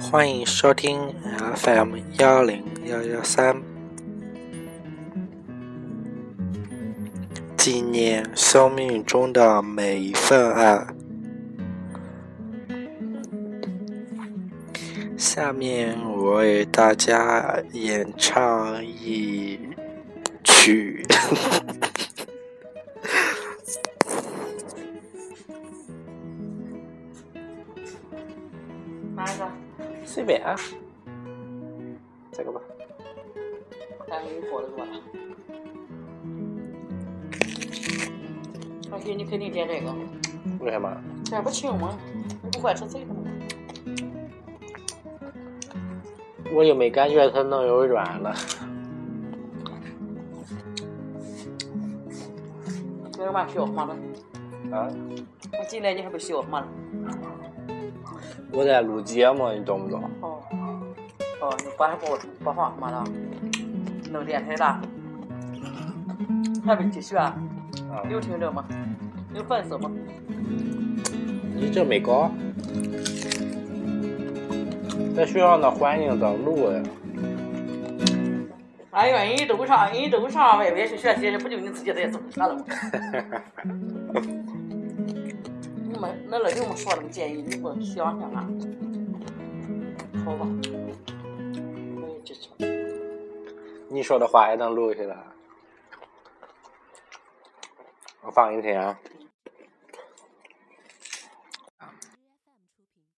欢迎收听 fm 幺零幺幺三纪念生命中的每一份爱。下面我为大家演唱一曲。哪一个？随便啊，这个吧。咱给你过的过了。我给你肯定点这个，为什么？这不清吗？你不怪吃这个吗？我又没感觉它能有软的。这个嘛需要？啊？我进来你还不需要吗了？我在录节目，你懂不懂？哦。哦，你把它播播放嘛了？弄电台的，还没继续啊？啊。有听着吗？有粉丝吗？你这没搞？在学校那环境咋录呀？哎呀，人都上，人都上外边去学习，不就你自己在做啥了吗？你们那那有没说那个建议？你给我想想啊？好吧，我也支持。你说的话也能录下来。我放给你听啊。